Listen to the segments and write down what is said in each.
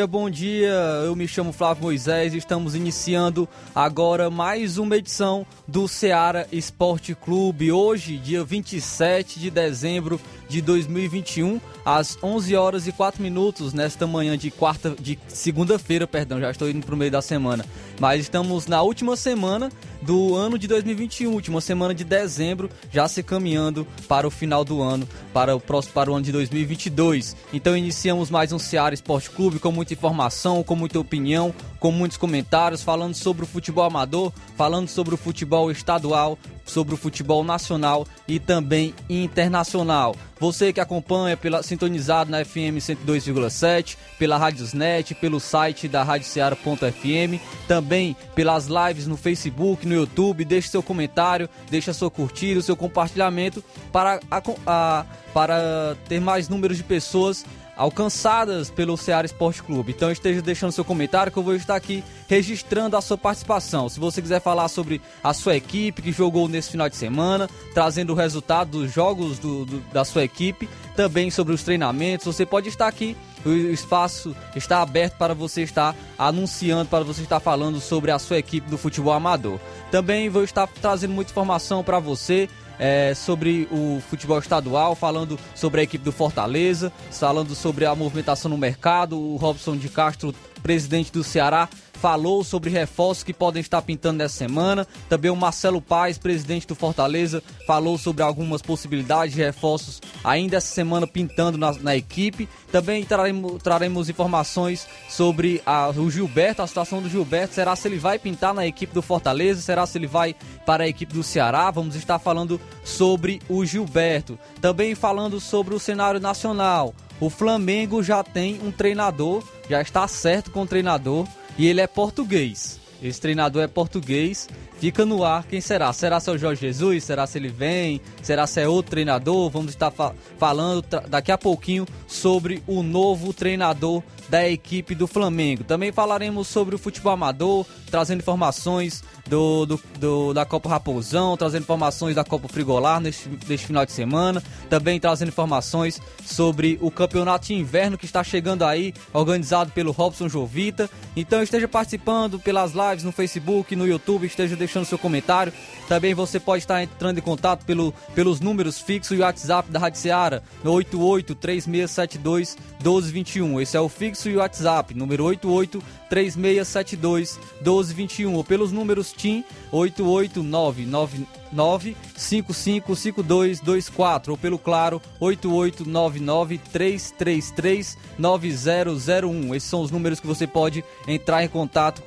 Dia, bom dia. Eu me chamo Flávio Moisés e estamos iniciando agora mais uma edição do Ceará Esporte Clube. Hoje, dia 27 de dezembro de 2021, às 11 horas e 4 minutos, nesta manhã de quarta de segunda-feira, perdão, já estou indo para o meio da semana. Mas estamos na última semana do ano de 2021, última semana de dezembro, já se caminhando para o final do ano, para o próximo para o ano de 2022. Então iniciamos mais um Ceará Esporte Clube com muita informação, com muita opinião, com muitos comentários falando sobre o futebol amador, falando sobre o futebol estadual, sobre o futebol nacional e também internacional. Você que acompanha pela sintonizado na FM 102,7, pela Radiosnet, pelo site da radioceara.fm, também pelas lives no Facebook, no YouTube, deixe seu comentário, deixe a sua curtida, o seu compartilhamento para, a, a, para ter mais números de pessoas alcançadas pelo Ceará Esporte Clube. Então esteja deixando seu comentário que eu vou estar aqui registrando a sua participação. Se você quiser falar sobre a sua equipe que jogou nesse final de semana, trazendo o resultado dos jogos do, do, da sua equipe, também sobre os treinamentos, você pode estar aqui. O espaço está aberto para você estar anunciando, para você estar falando sobre a sua equipe do futebol amador. Também vou estar trazendo muita informação para você é, sobre o futebol estadual, falando sobre a equipe do Fortaleza, falando sobre a movimentação no mercado. O Robson de Castro, presidente do Ceará, falou sobre reforços que podem estar pintando nessa semana. Também o Marcelo Paes, presidente do Fortaleza, falou sobre algumas possibilidades de reforços ainda essa semana pintando na, na equipe. Também traremos, traremos informações sobre a, o Gilberto, a situação do Gilberto. Será se ele vai pintar na equipe do Fortaleza? Será se ele vai para a equipe do Ceará? Vamos estar falando sobre o Gilberto. Também falando sobre o cenário nacional. O Flamengo já tem um treinador, já está certo com o treinador e ele é português. Esse treinador é português. Fica no ar quem será? Será se é o Jorge Jesus? Será se ele vem? Será se é outro treinador? Vamos estar fa falando daqui a pouquinho sobre o novo treinador da equipe do Flamengo. Também falaremos sobre o futebol amador, trazendo informações do, do, do, da Copa Raposão, trazendo informações da Copa Frigolar neste, neste final de semana, também trazendo informações sobre o campeonato de inverno que está chegando aí, organizado pelo Robson Jovita. Então esteja participando pelas lives no Facebook, no YouTube, esteja deixando seu comentário. Também você pode estar entrando em contato pelo, pelos números fixos e WhatsApp da Rádio Seara, no 883672 1221. Esse é o fixo e o WhatsApp, número 88 3672 1221 ou pelos números TIM 88999555224 ou pelo claro 88993339001. Esses são os números que você pode entrar em contato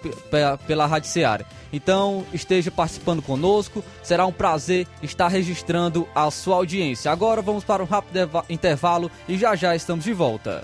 pela Rádio Seara. Então, esteja participando conosco, será um prazer estar registrando a sua audiência. Agora vamos para um rápido intervalo e já já estamos de volta.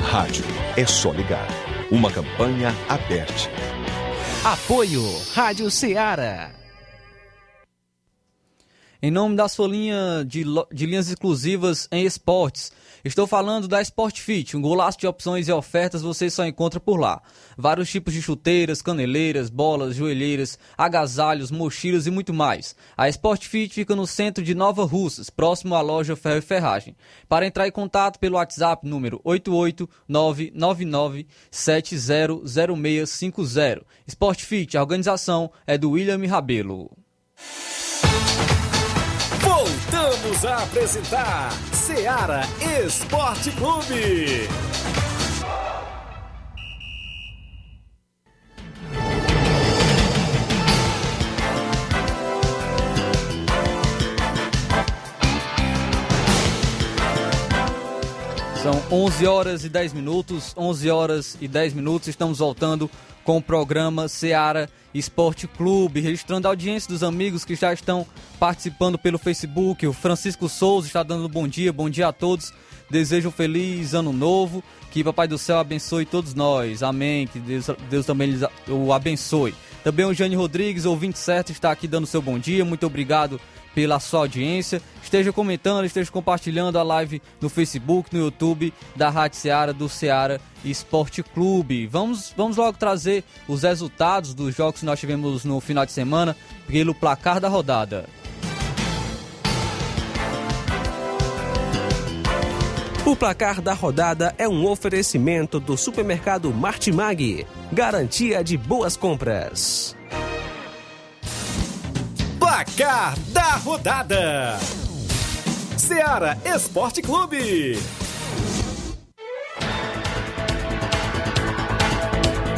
Rádio é só ligar. Uma campanha aberta. Apoio Rádio Ceará. Em nome da sua linha de, de linhas exclusivas em esportes, estou falando da Sport Fit, um golaço de opções e ofertas você só encontra por lá. Vários tipos de chuteiras, caneleiras, bolas, joelheiras, agasalhos, mochilas e muito mais. A Sport Fit fica no centro de Nova Russas, próximo à loja Ferro e Ferragem. Para entrar em contato pelo WhatsApp número 88999700650. Sport Fit, a organização é do William Rabelo. Voltamos a apresentar Seara Esporte Clube. São 11 horas e 10 minutos, 11 horas e 10 minutos, estamos voltando com o programa Seara Esporte Clube, registrando a audiência dos amigos que já estão participando pelo Facebook. O Francisco Souza está dando bom dia, bom dia a todos. Desejo um feliz ano novo, que Papai do Céu abençoe todos nós. Amém. Que Deus, Deus também o abençoe. Também o Jane Rodrigues, ouvinte certo, está aqui dando seu bom dia. Muito obrigado pela sua audiência. Esteja comentando, esteja compartilhando a live no Facebook, no YouTube da Rádio Seara, do Seara Esporte Clube. Vamos, vamos logo trazer os resultados dos jogos que nós tivemos no final de semana pelo placar da rodada. O placar da rodada é um oferecimento do supermercado Martimag. Garantia de boas compras. Placar da rodada: Seara Esporte Clube.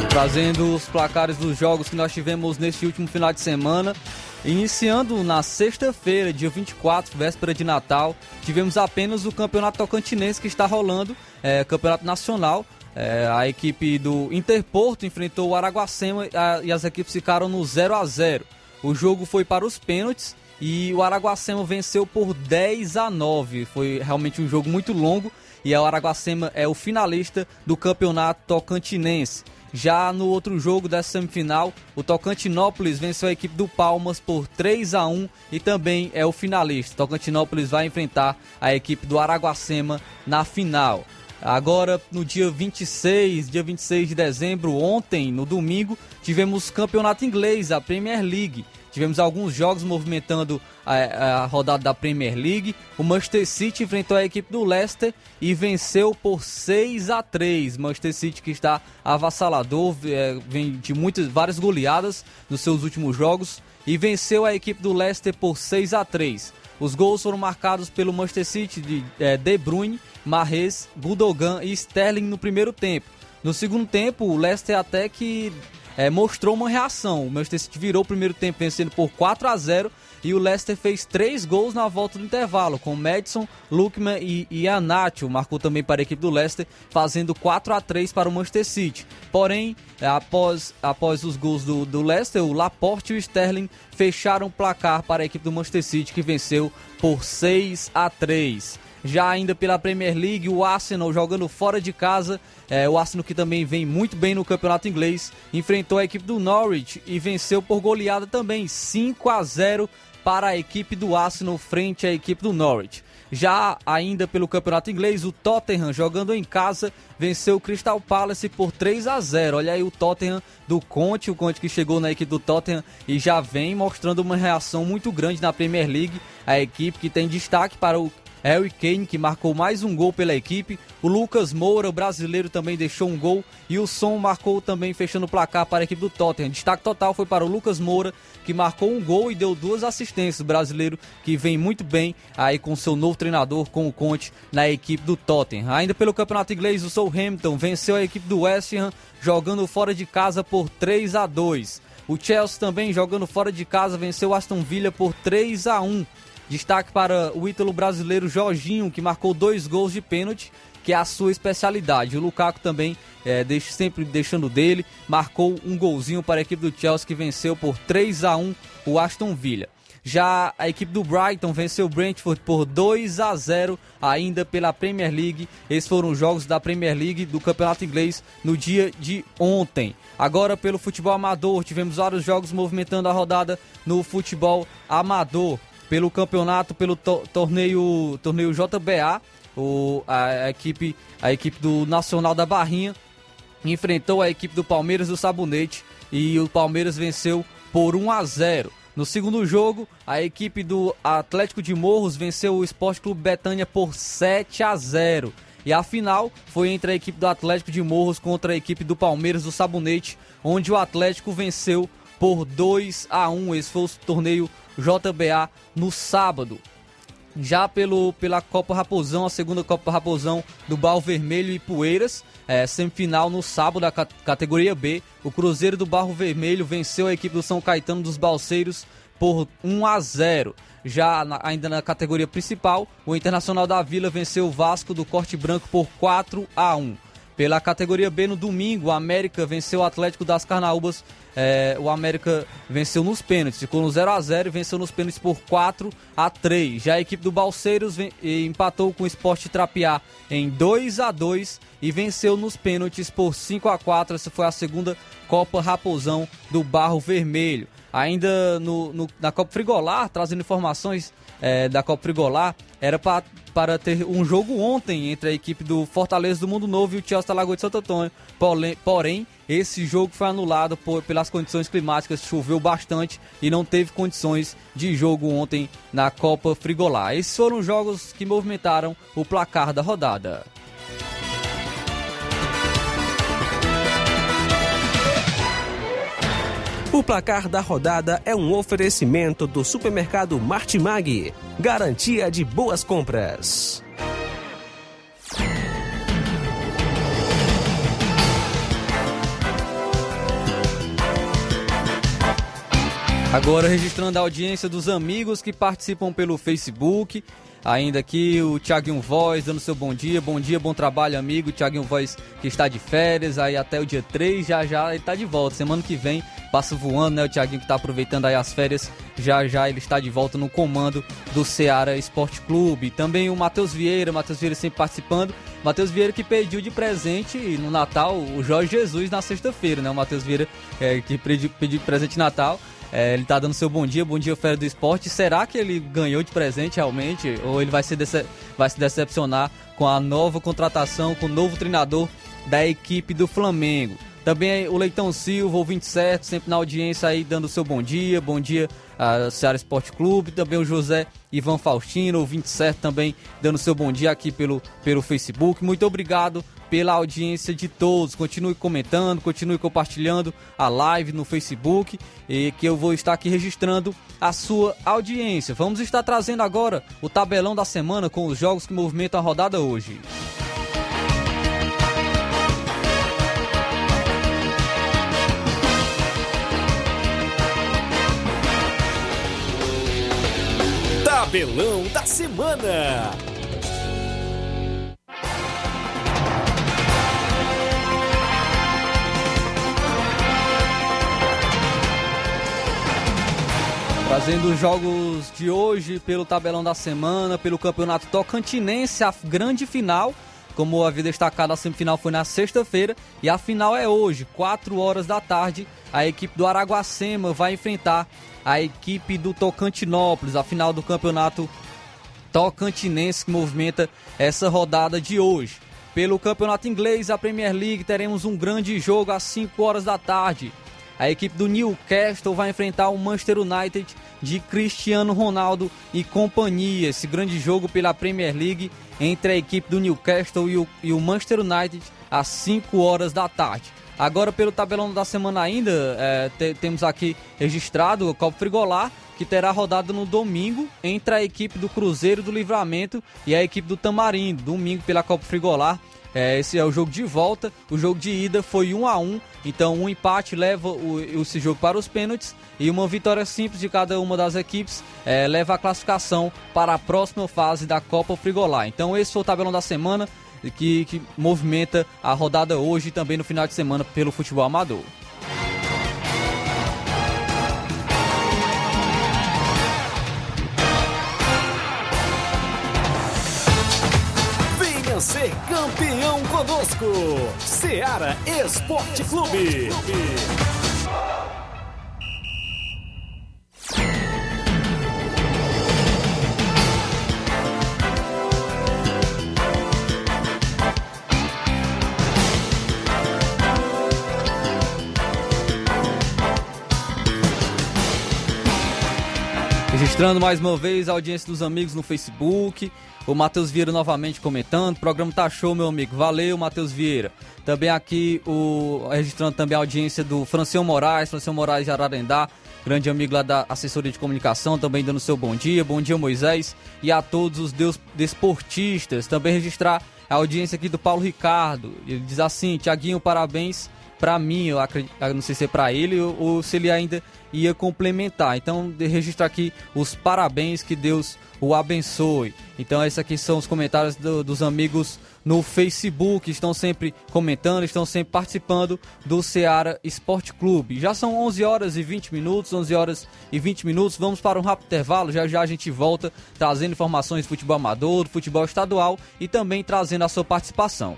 Trazendo os placares dos jogos que nós tivemos neste último final de semana. Iniciando na sexta-feira, dia 24, véspera de Natal, tivemos apenas o Campeonato Tocantinense que está rolando, é, Campeonato Nacional. É, a equipe do Interporto enfrentou o Araguacema e as equipes ficaram no 0 a 0 o jogo foi para os pênaltis e o Araguacema venceu por 10 a 9. Foi realmente um jogo muito longo e o Araguacema é o finalista do campeonato tocantinense. Já no outro jogo dessa semifinal, o Tocantinópolis venceu a equipe do Palmas por 3 a 1 e também é o finalista. Tocantinópolis vai enfrentar a equipe do Araguacema na final. Agora, no dia 26, dia 26 de dezembro, ontem, no domingo, tivemos campeonato inglês, a Premier League. Tivemos alguns jogos movimentando a, a, rodada da Premier League. O Manchester City enfrentou a equipe do Leicester e venceu por 6 a 3. Manchester City que está avassalador, é, vem de muitas várias goleadas nos seus últimos jogos e venceu a equipe do Leicester por 6 a 3. Os gols foram marcados pelo Manchester City de é, De Bruyne Marrez, Gudogan e Sterling no primeiro tempo. No segundo tempo, o Leicester até que é, mostrou uma reação. O Manchester City virou o primeiro tempo vencendo por 4 a 0 e o Leicester fez três gols na volta do intervalo, com Madison, Lukman e, Anacho, marcou também para a equipe do Leicester, fazendo 4 a 3 para o Manchester City. Porém, após, após os gols do, do Leicester, o Laporte e o Sterling fecharam o placar para a equipe do Manchester City, que venceu por 6 a 3. Já ainda pela Premier League, o Arsenal jogando fora de casa, é, o Arsenal que também vem muito bem no campeonato inglês, enfrentou a equipe do Norwich e venceu por goleada também, 5 a 0 para a equipe do Arsenal frente à equipe do Norwich. Já ainda pelo campeonato inglês, o Tottenham jogando em casa venceu o Crystal Palace por 3 a 0. Olha aí o Tottenham do Conte, o Conte que chegou na equipe do Tottenham e já vem mostrando uma reação muito grande na Premier League. A equipe que tem destaque para o Harry Kane, que marcou mais um gol pela equipe. O Lucas Moura, o brasileiro, também deixou um gol. E o Som marcou também, fechando o placar para a equipe do Tottenham. Destaque total foi para o Lucas Moura, que marcou um gol e deu duas assistências. O brasileiro que vem muito bem aí com seu novo treinador, com o Conte, na equipe do Tottenham. Ainda pelo campeonato inglês, o Southampton venceu a equipe do West Ham, jogando fora de casa por 3 a 2. O Chelsea também jogando fora de casa venceu o Aston Villa por 3 a 1. Destaque para o ítalo brasileiro Jorginho, que marcou dois gols de pênalti, que é a sua especialidade. O Lukaku também, é, deixa, sempre deixando dele, marcou um golzinho para a equipe do Chelsea, que venceu por 3 a 1 o Aston Villa. Já a equipe do Brighton venceu o Brentford por 2 a 0 ainda pela Premier League. Esses foram os jogos da Premier League do Campeonato Inglês no dia de ontem. Agora pelo futebol amador, tivemos vários jogos movimentando a rodada no futebol amador. Pelo campeonato, pelo to torneio, torneio JBA, o, a, a, equipe, a equipe do Nacional da Barrinha enfrentou a equipe do Palmeiras do Sabonete e o Palmeiras venceu por 1 a 0. No segundo jogo, a equipe do Atlético de Morros venceu o Esporte Clube Betânia por 7 a 0. E a final foi entre a equipe do Atlético de Morros contra a equipe do Palmeiras do Sabonete, onde o Atlético venceu por 2 a 1. Esse foi o torneio JBA no sábado. Já pelo, pela Copa Raposão, a segunda Copa Raposão do Barro Vermelho e Poeiras, é, semifinal no sábado da categoria B. O Cruzeiro do Barro Vermelho venceu a equipe do São Caetano dos Balseiros por 1 a 0. Já na, ainda na categoria principal, o Internacional da Vila venceu o Vasco do Corte Branco por 4 a 1. Pela categoria B no domingo, o América venceu o Atlético das Carnaúbas. É, o América venceu nos pênaltis, ficou no 0 a 0 e venceu nos pênaltis por 4 a 3. Já a equipe do Balseiros vem, empatou com o Esporte Trapiá em 2 a 2 e venceu nos pênaltis por 5 a 4. Essa foi a segunda Copa Raposão do Barro Vermelho. Ainda no, no, na Copa Frigolar, trazendo informações é, da Copa Frigolar, era pra, para ter um jogo ontem entre a equipe do Fortaleza do Mundo Novo e o Chelsea Lagoa de Santo Antônio. Porém, esse jogo foi anulado por, pelas condições climáticas, choveu bastante e não teve condições de jogo ontem na Copa Frigolar. Esses foram os jogos que movimentaram o placar da rodada. O placar da rodada é um oferecimento do supermercado Martimag. Garantia de boas compras. Agora registrando a audiência dos amigos que participam pelo Facebook Ainda aqui o Thiaguinho Voz dando seu bom dia, bom dia, bom trabalho, amigo. Thiaguinho Voz que está de férias, aí até o dia 3, já já ele está de volta. Semana que vem passa voando, né? O Thiaguinho que está aproveitando aí as férias, já já ele está de volta no comando do Ceará Esporte Clube. Também o Matheus Vieira, Matheus Vieira sempre participando. Matheus Vieira que pediu de presente no Natal o Jorge Jesus na sexta-feira, né? O Matheus Vieira é, que pediu, pediu de presente Natal. É, ele tá dando seu bom dia, bom dia, Fera do Esporte. Será que ele ganhou de presente realmente? Ou ele vai se, vai se decepcionar com a nova contratação, com o novo treinador da equipe do Flamengo? Também o Leitão Silva, o 27, sempre na audiência aí, dando seu bom dia. Bom dia, a Ceará Esporte Clube. Também o José Ivan Faustino, o 27 também, dando seu bom dia aqui pelo, pelo Facebook. Muito obrigado pela audiência de todos. Continue comentando, continue compartilhando a live no Facebook e que eu vou estar aqui registrando a sua audiência. Vamos estar trazendo agora o tabelão da semana com os jogos que movimentam a rodada hoje. Tabelão da semana. Trazendo os jogos de hoje pelo tabelão da semana, pelo campeonato tocantinense, a grande final. Como havia destacado, a semifinal foi na sexta-feira e a final é hoje, 4 horas da tarde. A equipe do Araguacema vai enfrentar a equipe do Tocantinópolis, a final do campeonato tocantinense que movimenta essa rodada de hoje. Pelo campeonato inglês, a Premier League, teremos um grande jogo às 5 horas da tarde. A equipe do Newcastle vai enfrentar o Manchester United de Cristiano Ronaldo e companhia. Esse grande jogo pela Premier League entre a equipe do Newcastle e o, e o Manchester United às 5 horas da tarde. Agora, pelo tabelão da semana ainda, é, te, temos aqui registrado o Copa Frigolar, que terá rodada no domingo entre a equipe do Cruzeiro do Livramento e a equipe do Tamarindo. Domingo pela Copa Frigolar, É, esse é o jogo de volta. O jogo de ida foi 1 a 1 então um empate leva o, esse jogo para os pênaltis e uma vitória simples de cada uma das equipes é, leva a classificação para a próxima fase da Copa Frigolá. Então esse foi o tabelão da semana que, que movimenta a rodada hoje e também no final de semana pelo futebol amador. Ser campeão conosco, Seara Esporte Clube. Registrando mais uma vez a audiência dos amigos no Facebook. O Matheus Vieira novamente comentando. O programa tá show, meu amigo. Valeu, Matheus Vieira. Também aqui, o registrando também a audiência do Francião Moraes, Francião Moraes de Ararendá, grande amigo lá da assessoria de comunicação, também dando seu bom dia. Bom dia, Moisés. E a todos os deus desportistas. Também registrar a audiência aqui do Paulo Ricardo. Ele diz assim: Tiaguinho, parabéns para mim. Eu, acredito, eu não sei se é para ele ou, ou se ele ainda ia complementar. Então, de registrar aqui os parabéns, que Deus o abençoe. Então, esses aqui são os comentários do, dos amigos no Facebook, estão sempre comentando, estão sempre participando do Ceará Esporte Clube. Já são 11 horas e 20 minutos, 11 horas e 20 minutos. Vamos para um rápido intervalo, já já a gente volta trazendo informações do futebol amador, do futebol estadual e também trazendo a sua participação.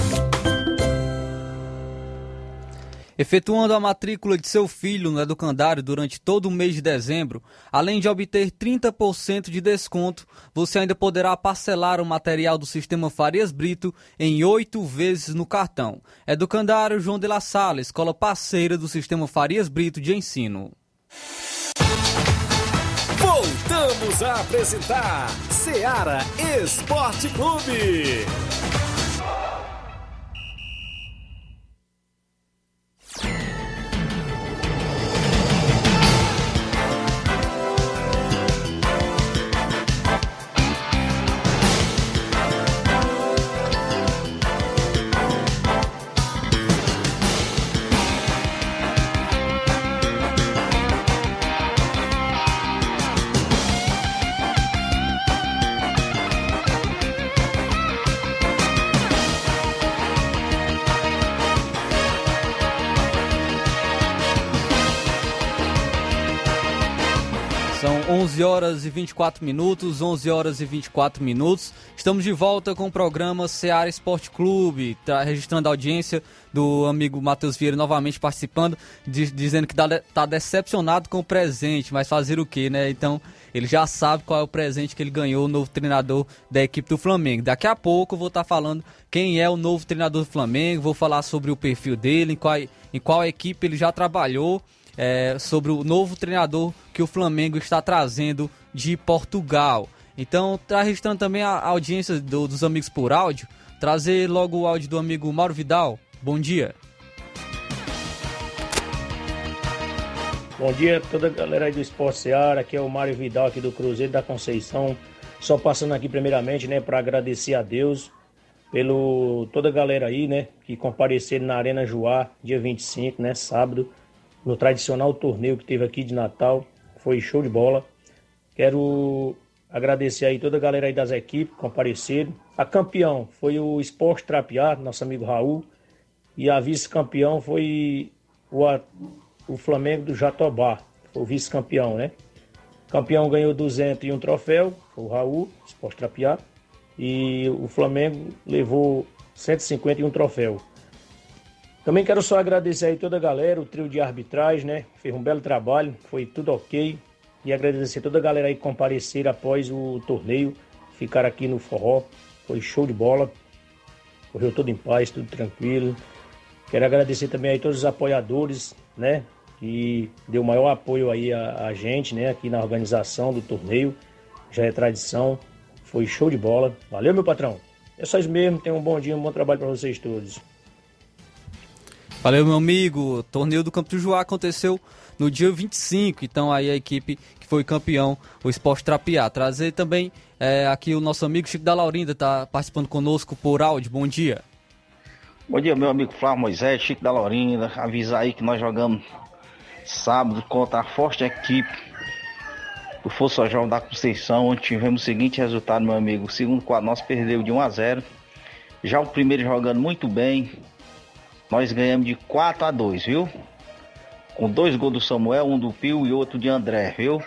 Efetuando a matrícula de seu filho no educandário durante todo o mês de dezembro, além de obter 30% de desconto, você ainda poderá parcelar o material do sistema Farias Brito em oito vezes no cartão. Educandário João de La Sala, escola parceira do sistema Farias Brito de ensino. Voltamos a apresentar Seara Esporte Clube. 11 horas e 24 minutos, 11 horas e 24 minutos. Estamos de volta com o programa Seara Esporte Clube, tá registrando a audiência do amigo Matheus Vieira novamente participando, diz, dizendo que está decepcionado com o presente, mas fazer o quê, né? Então, ele já sabe qual é o presente que ele ganhou, o novo treinador da equipe do Flamengo. Daqui a pouco eu vou estar tá falando quem é o novo treinador do Flamengo, vou falar sobre o perfil dele, em qual, em qual equipe ele já trabalhou é, sobre o novo treinador que o Flamengo está trazendo de Portugal. Então, está registrando também a audiência do, dos amigos por áudio. Trazer logo o áudio do amigo Mauro Vidal. Bom dia. Bom dia a toda a galera aí do Esporte Seara. Aqui é o Mário Vidal aqui do Cruzeiro da Conceição. Só passando aqui primeiramente, né, para agradecer a Deus pelo toda a galera aí, né, que compareceram na Arena Joá, dia 25, né, sábado no tradicional torneio que teve aqui de Natal. Foi show de bola. Quero agradecer aí toda a galera aí das equipes que compareceram. A campeão foi o Esporte Trapiá, nosso amigo Raul. E a vice-campeão foi o, o Flamengo do Jatobá. Foi o vice-campeão, né? O campeão ganhou 201 troféu, foi o Raul, Esporte Trapiá. E o Flamengo levou 151 troféu. Também quero só agradecer aí toda a galera, o trio de arbitragem, né? Fez um belo trabalho, foi tudo ok. E agradecer toda a galera aí que comparecer após o torneio, ficar aqui no forró. Foi show de bola. Correu tudo em paz, tudo tranquilo. Quero agradecer também aí todos os apoiadores, né? Que deu maior apoio aí a, a gente, né? Aqui na organização do torneio. Já é tradição. Foi show de bola. Valeu, meu patrão. É só isso mesmo. Tenham um bom dia, um bom trabalho para vocês todos. Valeu, meu amigo. O torneio do Campo do Joá aconteceu no dia 25. Então, aí a equipe que foi campeão, o Esporte Trapiá. Trazer também é, aqui o nosso amigo Chico da Laurinda, está participando conosco por áudio. Bom dia. Bom dia, meu amigo Flávio Moisés, Chico da Laurinda. Avisar aí que nós jogamos sábado contra a forte equipe do Força Jovem da Conceição, onde tivemos o seguinte resultado, meu amigo. O segundo quadro nós perdeu de 1 a 0. Já o primeiro jogando muito bem, nós ganhamos de 4 a 2, viu? Com dois gols do Samuel, um do Pio e outro de André, viu?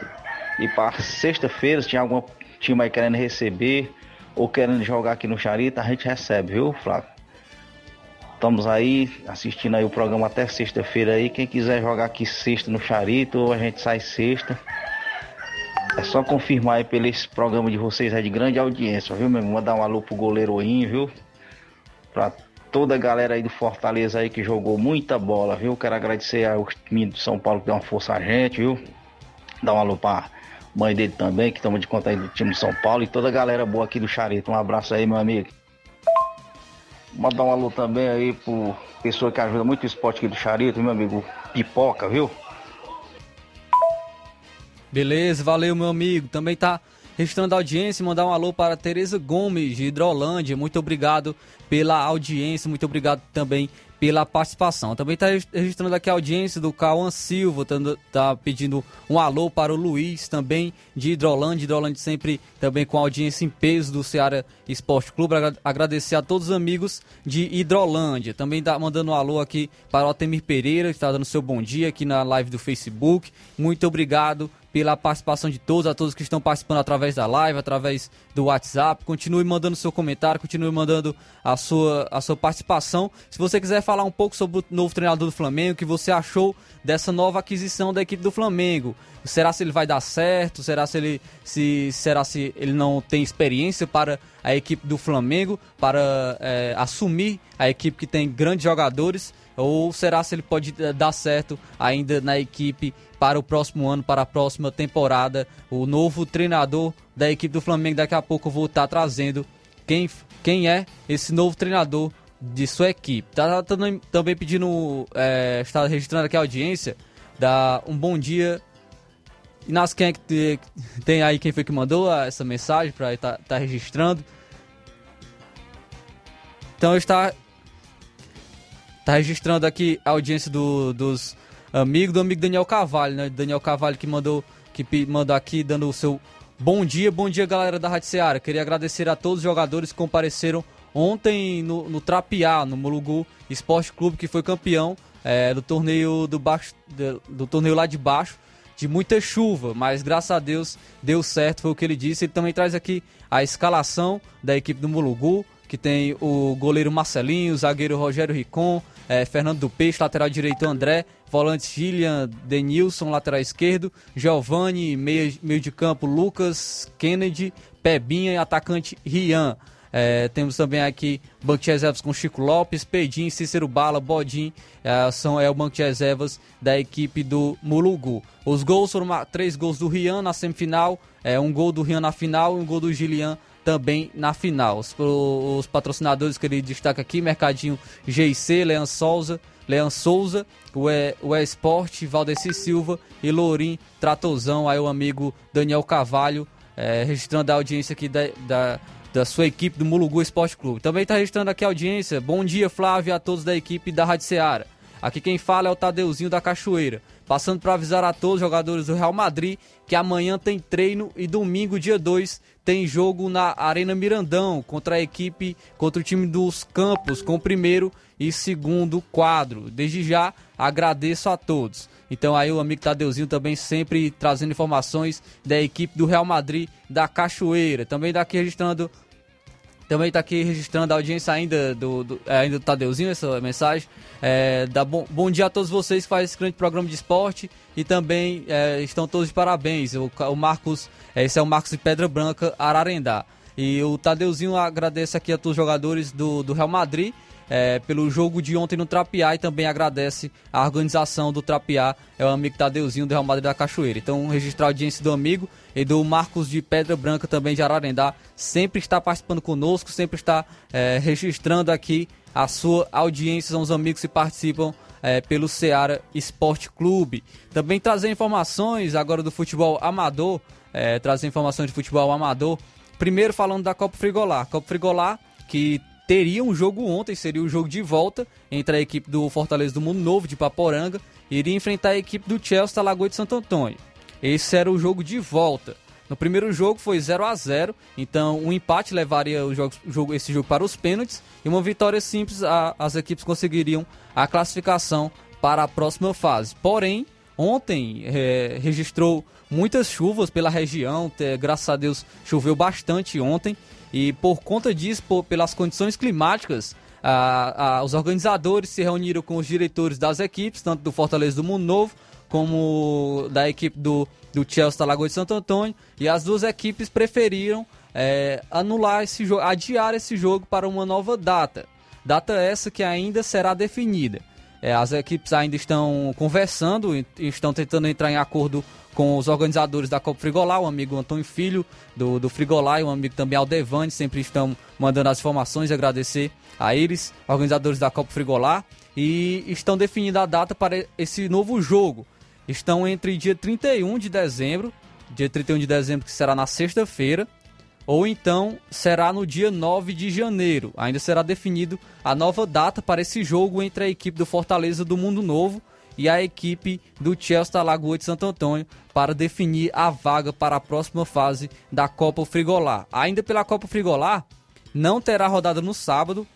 E para sexta-feira, se tinha algum time aí querendo receber ou querendo jogar aqui no Charita, a gente recebe, viu, Flávio? Estamos aí assistindo aí o programa até sexta-feira aí. Quem quiser jogar aqui sexta no Charito, a gente sai sexta. É só confirmar aí pelo esse programa de vocês aí de grande audiência, viu, meu? Mandar um alô pro goleiro Oim, viu? Pra toda a galera aí do Fortaleza aí que jogou muita bola, viu? Quero agradecer ao time de São Paulo que deu uma força a gente, viu? Dar um alô pra mãe dele também, que estamos de conta aí do time de São Paulo e toda a galera boa aqui do Charito. Um abraço aí, meu amigo. Mandar um alô também aí pro pessoa que ajuda muito o esporte aqui do Charito, meu amigo Pipoca, viu? Beleza, valeu, meu amigo. Também tá registrando a audiência mandar um alô para Tereza Gomes, de Hidrolândia. Muito obrigado pela audiência, muito obrigado também pela participação. Também está registrando aqui a audiência do Cauã Silva, tá, tá, pedindo um alô para o Luiz, também de Hidrolândia. Hidrolândia sempre também com audiência em peso do Ceará Esporte Clube. Agradecer a todos os amigos de Hidrolândia. Também tá mandando um alô aqui para o Otemir Pereira, que está dando seu bom dia aqui na live do Facebook. Muito obrigado pela participação de todos, a todos que estão participando através da live, através do WhatsApp. Continue mandando seu comentário, continue mandando a sua, a sua participação. Se você quiser falar um pouco sobre o novo treinador do Flamengo, o que você achou dessa nova aquisição da equipe do Flamengo. Será se ele vai dar certo? Será se ele se será se ele não tem experiência para a equipe do Flamengo para é, assumir a equipe que tem grandes jogadores? Ou será se ele pode eh, dar certo ainda na equipe para o próximo ano, para a próxima temporada? O novo treinador da equipe do Flamengo, daqui a pouco eu vou estar trazendo quem, quem é esse novo treinador de sua equipe. Tá, tá também pedindo, é, está registrando aqui a audiência, dá um bom dia. Inácio, quem é que tem aí quem foi que mandou essa mensagem para estar tá, tá registrando? Então está Tá registrando aqui a audiência do, dos amigos do amigo Daniel Carvalho, né? Daniel Carvalho que mandou, que mandou aqui dando o seu bom dia, bom dia galera da Rádio Seara. Queria agradecer a todos os jogadores que compareceram ontem no, no Trapiá, no Mulugu Esporte Clube, que foi campeão é, do torneio do baixo, do, do torneio lá de baixo. de muita chuva, mas graças a Deus deu certo, foi o que ele disse. Ele também traz aqui a escalação da equipe do Mulugu, que tem o goleiro Marcelinho, o zagueiro Rogério Ricon, é, Fernando do Peixe, lateral direito André, volantes Gillian, Denilson, lateral esquerdo, Giovanni, meio, meio de campo Lucas, Kennedy, Pebinha e atacante Rian. É, temos também aqui banco de reservas com Chico Lopes, Peidim, Cícero Bala, Bodim, é, são, é o banco de reservas da equipe do Mulugu. Os gols foram três gols do Rian na semifinal, é, um gol do Rian na final e um gol do Gilian também na final. Os, os patrocinadores que ele destaca aqui, Mercadinho GIC, Leão Souza, Leão Souza, o, e, o Esporte, Valdeci Silva e Lourim Tratozão, aí o amigo Daniel Cavalho, é, registrando a audiência aqui da, da da sua equipe do Mulugu Esporte Clube. Também está registrando aqui a audiência. Bom dia, Flávio, a todos da equipe da Rádio Ceará. Aqui quem fala é o Tadeuzinho da Cachoeira. Passando para avisar a todos os jogadores do Real Madrid que amanhã tem treino e domingo, dia 2, tem jogo na Arena Mirandão contra a equipe, contra o time dos Campos, com o primeiro e segundo quadro. Desde já agradeço a todos. Então aí o amigo Tadeuzinho também sempre trazendo informações da equipe do Real Madrid da Cachoeira. Também daqui registrando também está aqui registrando a audiência ainda do, do, é, ainda do Tadeuzinho, essa mensagem. É, dá bom, bom dia a todos vocês que fazem esse grande programa de esporte e também é, estão todos de parabéns. O, o Marcos, é, esse é o Marcos de Pedra Branca, Ararendá. E o Tadeuzinho agradece aqui a todos os jogadores do, do Real Madrid é, pelo jogo de ontem no Trapiá e também agradece a organização do Trapiá, é o amigo Tadeuzinho do Real Madrid da Cachoeira. Então, registrar a audiência do amigo e do Marcos de Pedra Branca também de Ararendá, sempre está participando conosco, sempre está é, registrando aqui a sua audiência, são os amigos que participam é, pelo Ceará Esporte Clube. Também trazer informações agora do futebol amador, é, trazer informações de futebol amador. Primeiro falando da Copa Frigolar. Copa Frigolar que teria um jogo ontem, seria o um jogo de volta entre a equipe do Fortaleza do Mundo Novo de Paporanga e iria enfrentar a equipe do Chelsea da Lagoa de Santo Antônio. Esse era o jogo de volta. No primeiro jogo foi 0 a 0 então um empate levaria o jogo, esse jogo para os pênaltis e uma vitória simples a, as equipes conseguiriam a classificação para a próxima fase. Porém, ontem é, registrou muitas chuvas pela região, graças a Deus choveu bastante ontem e por conta disso, por, pelas condições climáticas, a, a, os organizadores se reuniram com os diretores das equipes, tanto do Fortaleza do Mundo Novo, como da equipe do, do Chelsea da Lagoa de Santo Antônio, e as duas equipes preferiram é, anular esse jogo, adiar esse jogo para uma nova data. Data essa que ainda será definida. É, as equipes ainda estão conversando, estão tentando entrar em acordo com os organizadores da Copa Frigolá, o amigo Antônio Filho do, do Frigolá e o amigo também Aldevani, sempre estão mandando as informações e agradecer a eles, organizadores da Copa Frigolá, e estão definindo a data para esse novo jogo. Estão entre dia 31 de dezembro, dia 31 de dezembro que será na sexta-feira, ou então será no dia 9 de janeiro. Ainda será definido a nova data para esse jogo entre a equipe do Fortaleza do Mundo Novo e a equipe do Chelsea da Lagoa de Santo Antônio para definir a vaga para a próxima fase da Copa Frigolar. Ainda pela Copa Frigolar, não terá rodada no sábado,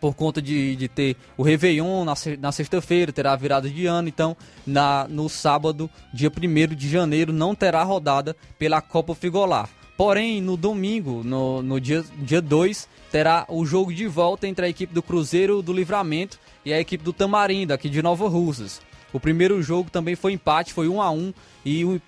por conta de, de ter o Réveillon na, na sexta-feira, terá a virada de ano, então na, no sábado, dia 1 de janeiro, não terá rodada pela Copa Frigolar. Porém, no domingo, no, no dia 2, dia dois, terá o jogo de volta entre a equipe do Cruzeiro do Livramento e a equipe do Tamarindo, aqui de Nova Russas. O primeiro jogo também foi empate, foi 1 a 1 e um,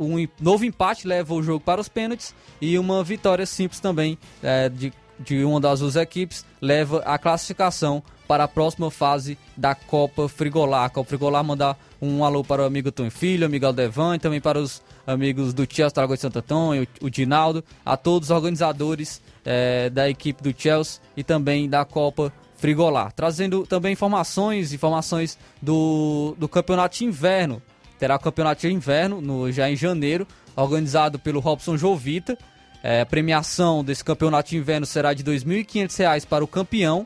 um novo empate leva o jogo para os pênaltis e uma vitória simples também é, de, de uma das duas equipes leva a classificação para a próxima fase da Copa Frigolar. A Copa Frigolar mandar um alô para o amigo Tom Filho, amigo Aldevan, e também para os amigos do Chelsea Trago de Santo Antônio, o Dinaldo, a todos os organizadores é, da equipe do Chelsea e também da Copa Frigolar. Trazendo também informações, informações do, do campeonato de inverno. Terá o campeonato de inverno no, já em janeiro, organizado pelo Robson Jovita. É, a premiação desse campeonato de inverno será de R$ 2.500 para o campeão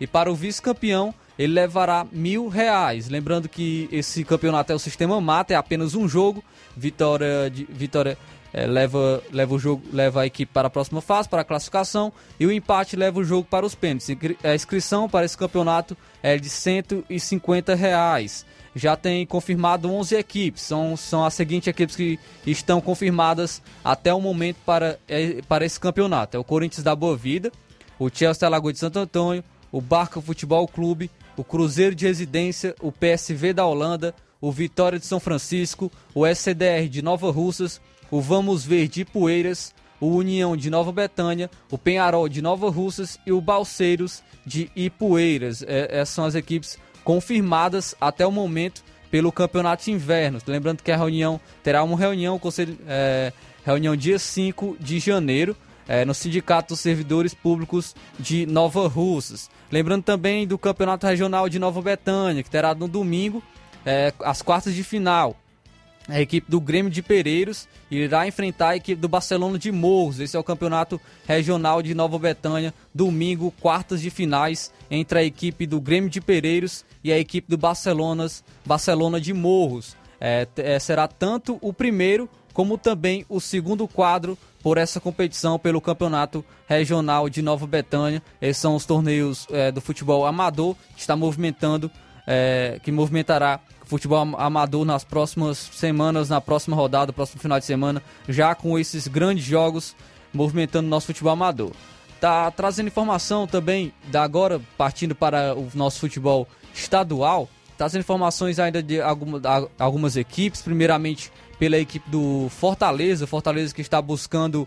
e para o vice-campeão ele levará mil reais. Lembrando que esse campeonato é o sistema mata, é apenas um jogo. Vitória, de, vitória é, leva, leva o jogo, leva a equipe para a próxima fase, para a classificação, e o empate leva o jogo para os pênaltis. A inscrição para esse campeonato é de 150 reais. Já tem confirmado 11 equipes, são, são as seguintes equipes que estão confirmadas até o momento para, é, para esse campeonato. É o Corinthians da Boa Vida, o Chelsea Lagoa de Santo Antônio, o Barca Futebol Clube, o Cruzeiro de Residência, o PSV da Holanda, o Vitória de São Francisco, o SCDR de Nova Russas, o Vamos Ver de Poeiras, o União de Nova Betânia, o Penharol de Nova Russas e o Balseiros de Ipueiras. É, essas são as equipes confirmadas até o momento pelo Campeonato de Inverno. Lembrando que a reunião terá uma reunião, conselho, é, reunião dia 5 de janeiro, é, no Sindicato dos Servidores Públicos de Nova Russas. Lembrando também do Campeonato Regional de Nova Betânia, que terá no domingo é, as quartas de final a equipe do Grêmio de Pereiros irá enfrentar a equipe do Barcelona de Morros. Esse é o campeonato regional de Nova Betânia, domingo, quartas de finais entre a equipe do Grêmio de Pereiros e a equipe do Barcelonas, Barcelona de Morros. É, é, será tanto o primeiro como também o segundo quadro por essa competição pelo campeonato regional de Nova Betânia. Esses são os torneios é, do futebol amador que está movimentando, é, que movimentará futebol amador nas próximas semanas, na próxima rodada, próximo final de semana, já com esses grandes jogos movimentando nosso futebol amador. Tá trazendo informação também da agora partindo para o nosso futebol estadual, trazendo informações ainda de alguma, algumas equipes, primeiramente pela equipe do Fortaleza, Fortaleza que está buscando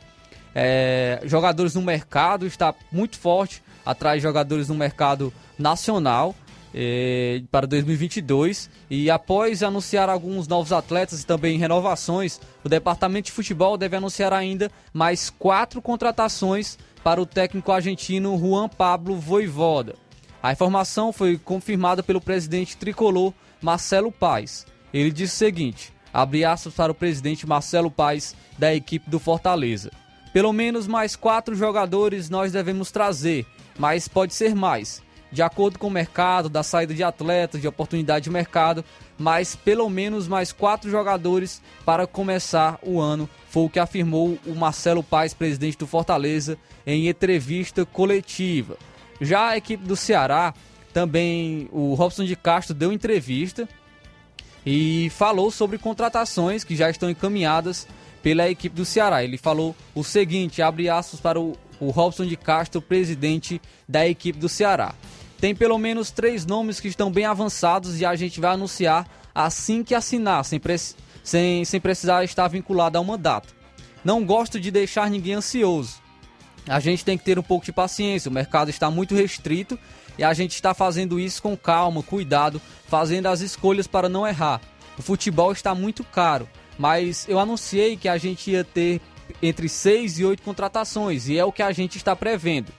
é, jogadores no mercado, está muito forte atrás de jogadores no mercado nacional eh, para 2022 e após anunciar alguns novos atletas e também renovações, o departamento de futebol deve anunciar ainda mais quatro contratações para o técnico argentino Juan Pablo Voivoda. A informação foi confirmada pelo presidente tricolor Marcelo Paes. Ele disse o seguinte: abre aspas para o presidente Marcelo Paes da equipe do Fortaleza. Pelo menos mais quatro jogadores nós devemos trazer, mas pode ser mais de acordo com o mercado, da saída de atletas, de oportunidade de mercado, mas pelo menos mais quatro jogadores para começar o ano, foi o que afirmou o Marcelo Paes, presidente do Fortaleza, em entrevista coletiva. Já a equipe do Ceará, também o Robson de Castro deu entrevista e falou sobre contratações que já estão encaminhadas pela equipe do Ceará. Ele falou o seguinte, abre aspas para o, o Robson de Castro, presidente da equipe do Ceará. Tem pelo menos três nomes que estão bem avançados e a gente vai anunciar assim que assinar, sem, sem, sem precisar estar vinculado a uma data. Não gosto de deixar ninguém ansioso. A gente tem que ter um pouco de paciência, o mercado está muito restrito e a gente está fazendo isso com calma, cuidado, fazendo as escolhas para não errar. O futebol está muito caro, mas eu anunciei que a gente ia ter entre seis e oito contratações e é o que a gente está prevendo.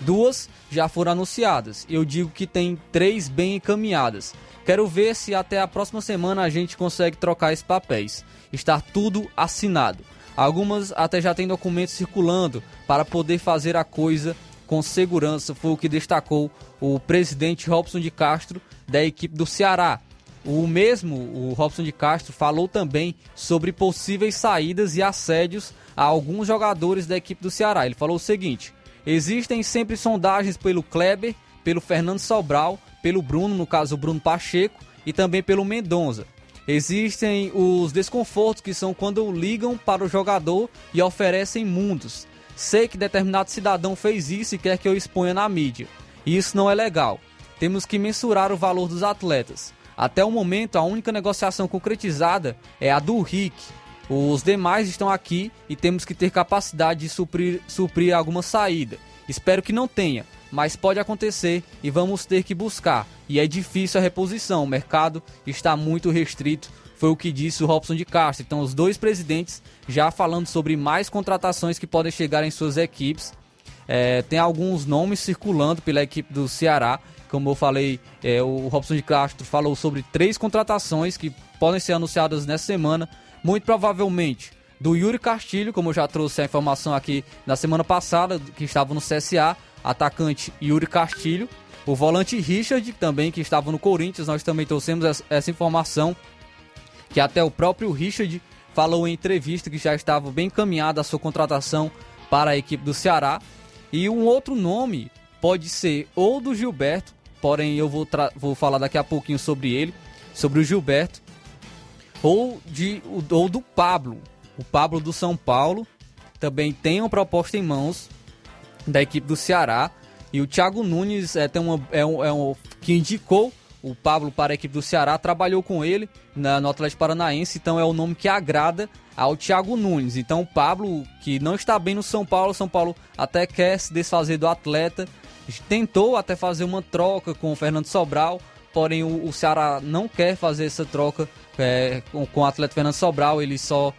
Duas já foram anunciadas. Eu digo que tem três bem encaminhadas. Quero ver se até a próxima semana a gente consegue trocar esses papéis. Está tudo assinado. Algumas até já têm documentos circulando para poder fazer a coisa com segurança, foi o que destacou o presidente Robson de Castro da equipe do Ceará. O mesmo, o Robson de Castro, falou também sobre possíveis saídas e assédios a alguns jogadores da equipe do Ceará. Ele falou o seguinte: Existem sempre sondagens pelo Kleber, pelo Fernando Sobral, pelo Bruno, no caso o Bruno Pacheco, e também pelo Mendonça. Existem os desconfortos que são quando ligam para o jogador e oferecem mundos. Sei que determinado cidadão fez isso e quer que eu exponha na mídia. E isso não é legal. Temos que mensurar o valor dos atletas. Até o momento, a única negociação concretizada é a do Rick, os demais estão aqui e temos que ter capacidade de suprir, suprir alguma saída. Espero que não tenha, mas pode acontecer e vamos ter que buscar. E é difícil a reposição, o mercado está muito restrito, foi o que disse o Robson de Castro. Então, os dois presidentes já falando sobre mais contratações que podem chegar em suas equipes. É, tem alguns nomes circulando pela equipe do Ceará. Como eu falei, é, o Robson de Castro falou sobre três contratações que podem ser anunciadas nessa semana muito provavelmente do Yuri Castilho, como eu já trouxe a informação aqui na semana passada, que estava no CSA, atacante Yuri Castilho, o volante Richard, também que estava no Corinthians, nós também trouxemos essa informação, que até o próprio Richard falou em entrevista que já estava bem encaminhada a sua contratação para a equipe do Ceará. E um outro nome pode ser ou do Gilberto, porém eu vou, vou falar daqui a pouquinho sobre ele, sobre o Gilberto, ou, de, ou do Pablo, o Pablo do São Paulo, também tem uma proposta em mãos da equipe do Ceará. E o Thiago Nunes é, tem uma, é, um, é um, que indicou o Pablo para a equipe do Ceará, trabalhou com ele na, no Atlético Paranaense, então é o nome que agrada ao Thiago Nunes. Então o Pablo, que não está bem no São Paulo, São Paulo até quer se desfazer do atleta, tentou até fazer uma troca com o Fernando Sobral, porém o, o Ceará não quer fazer essa troca é, com, com, o atleta Fernando Sobral, ele só,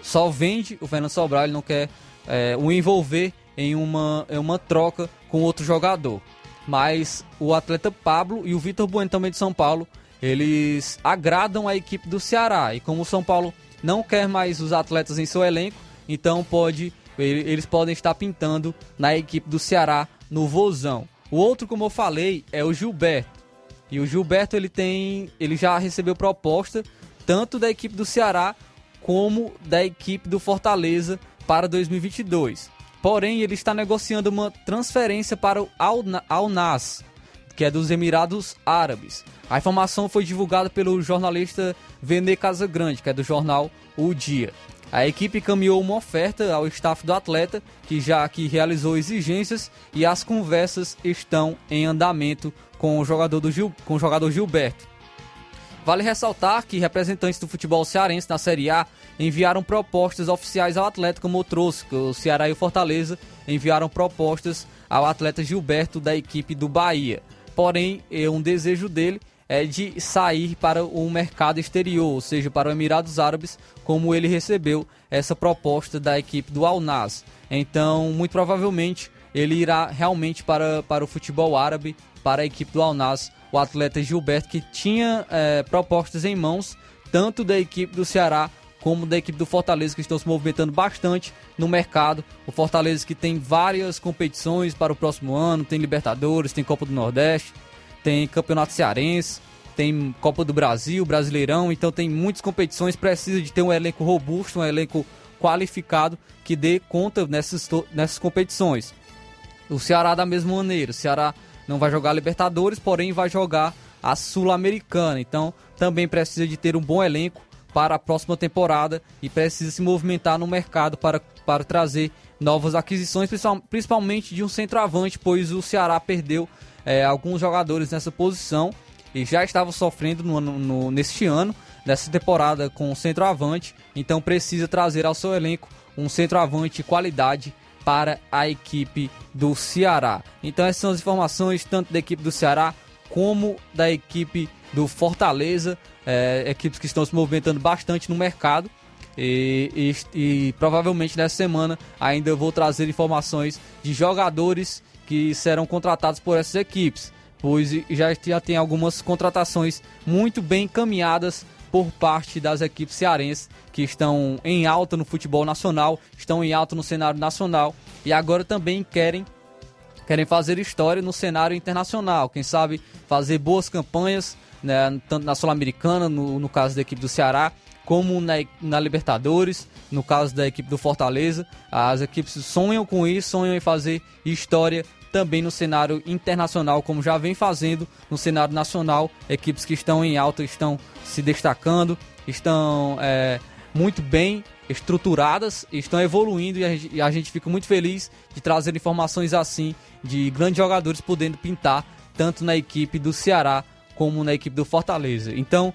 só vende o Fernando Sobral, ele não quer é, o envolver em uma, em uma troca com outro jogador mas o atleta Pablo e o Vitor Bueno também de São Paulo, eles agradam a equipe do Ceará. E como o São Paulo não quer mais os atletas em seu elenco, então pode eles podem estar pintando na equipe do Ceará no Vozão. O outro, como eu falei, é o Gilberto. E o Gilberto ele tem, ele já recebeu proposta tanto da equipe do Ceará como da equipe do Fortaleza para 2022. Porém, ele está negociando uma transferência para o Al, Nas, que é dos Emirados Árabes. A informação foi divulgada pelo jornalista Vene Casagrande, que é do jornal O Dia. A equipe caminhou uma oferta ao staff do atleta, que já que realizou exigências e as conversas estão em andamento com o jogador, do Gil, com o jogador Gilberto. Vale ressaltar que representantes do futebol cearense na Série A enviaram propostas oficiais ao eu trouxe, que o Ceará e o Fortaleza enviaram propostas ao atleta Gilberto da equipe do Bahia. Porém, é um desejo dele é de sair para o mercado exterior, ou seja, para os Emirados Árabes, como ele recebeu essa proposta da equipe do Al Nas. Então, muito provavelmente, ele irá realmente para, para o futebol árabe, para a equipe do Al Nas, o atleta Gilberto, que tinha é, propostas em mãos, tanto da equipe do Ceará como da equipe do Fortaleza, que estão se movimentando bastante no mercado. O Fortaleza que tem várias competições para o próximo ano, tem Libertadores, tem Copa do Nordeste, tem Campeonato Cearense, tem Copa do Brasil, Brasileirão, então tem muitas competições, precisa de ter um elenco robusto, um elenco qualificado que dê conta nessas, nessas competições. O Ceará da mesma maneira, o Ceará não vai jogar Libertadores, porém vai jogar a Sul-Americana, então também precisa de ter um bom elenco para a próxima temporada e precisa se movimentar no mercado para, para trazer novas aquisições, principalmente de um centroavante, pois o Ceará perdeu é, alguns jogadores nessa posição e já estava sofrendo no, no, neste ano, nessa temporada com o centroavante, então precisa trazer ao seu elenco um centroavante de qualidade para a equipe do Ceará. Então essas são as informações tanto da equipe do Ceará como da equipe do Fortaleza é, equipes que estão se movimentando bastante no mercado. E, e, e, provavelmente nessa semana ainda vou trazer informações de jogadores que serão contratados por essas equipes, pois já, já tem algumas contratações muito bem encaminhadas por parte das equipes cearenses que estão em alta no futebol nacional, estão em alta no cenário nacional e agora também querem querem fazer história no cenário internacional, quem sabe fazer boas campanhas né, tanto na Sul-Americana, no, no caso da equipe do Ceará, como na, na, Libertadores, no caso da equipe do Fortaleza. As equipes sonham com isso, sonham em fazer história também no cenário internacional, como já vem fazendo no cenário nacional. Equipes que estão em alta estão se destacando, estão é, muito bem estruturadas, estão evoluindo e a, gente, e a gente fica muito feliz de trazer informações assim de grandes jogadores podendo pintar tanto na equipe do Ceará como na equipe do Fortaleza. Então,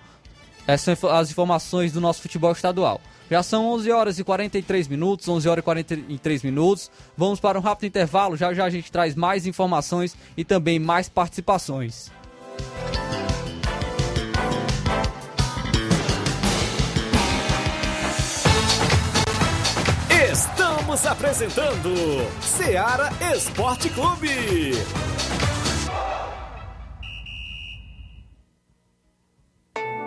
essas são as informações do nosso futebol estadual. Já são 11 horas e 43 minutos, 11 horas e 43 minutos. Vamos para um rápido intervalo. Já já a gente traz mais informações e também mais participações. Estamos apresentando Seara Esporte Clube.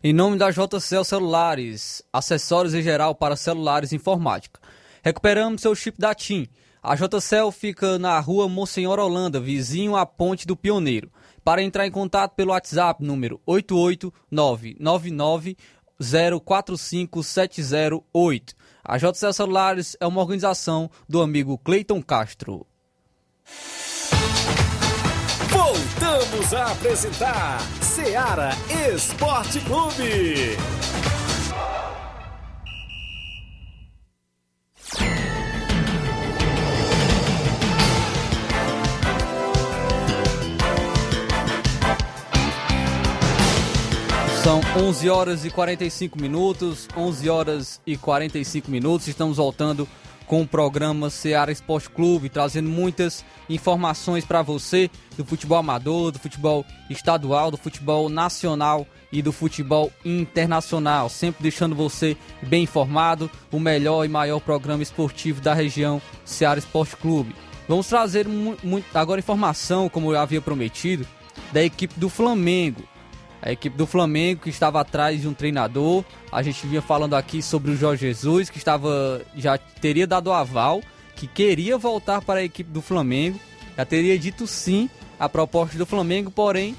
Em nome da JCL Celulares, acessórios em geral para celulares e informática. Recuperamos seu chip da TIM. A JCL fica na rua Monsenhor Holanda, vizinho à Ponte do Pioneiro. Para entrar em contato pelo WhatsApp, número 88999045708. A JCL Celulares é uma organização do amigo Cleiton Castro. Voltamos a apresentar Seara Esporte Clube. São 11 horas e 45 minutos, 11 horas e 45 minutos. Estamos voltando com o programa Seara Esporte Clube, trazendo muitas informações para você do futebol amador, do futebol estadual, do futebol nacional e do futebol internacional, sempre deixando você bem informado, o melhor e maior programa esportivo da região Seara Esporte Clube. Vamos trazer agora informação, como eu havia prometido, da equipe do Flamengo. A equipe do Flamengo que estava atrás de um treinador. A gente vinha falando aqui sobre o Jorge Jesus, que estava já teria dado aval, que queria voltar para a equipe do Flamengo. Já teria dito sim à proposta do Flamengo, porém